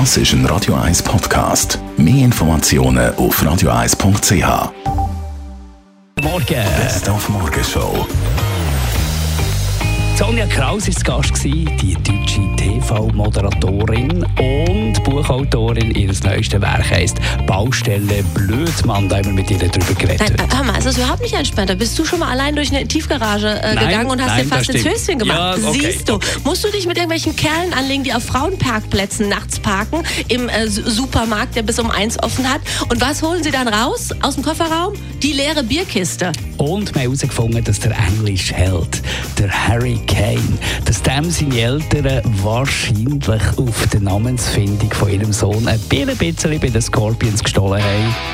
Das ist ein Radio 1 Podcast. Mehr Informationen auf radio1.ch. Morgen. Best auf Morgenshow. Sonja Kraus war zu Gast, die deutsche TV-Moderatorin und Buchautorin ihres neuesten Werk heisst Baustelle Blödmann. Da haben wir mit ihr darüber geredet. Nein, hör mal, es ist überhaupt nicht entspannt. Da bist du schon mal allein durch eine Tiefgarage äh, Nein, gegangen und hast nein, dir fast ins. Höschen gemacht. Ja, okay, Siehst du, okay. musst du dich mit irgendwelchen Kerlen anlegen, die auf Frauenparkplätzen nachts parken, im äh, Su- Supermarkt, der bis um eins offen hat. Und was holen sie dann raus aus dem Kofferraum? Die leere Bierkiste. Und wir haben herausgefunden, dass der englische Held, der Harry Kane, dass dem seine Eltern wahrscheinlich auf die Namensfindung von ihrem Sohn ein bisschen bei den Scorpions gestohlen haben.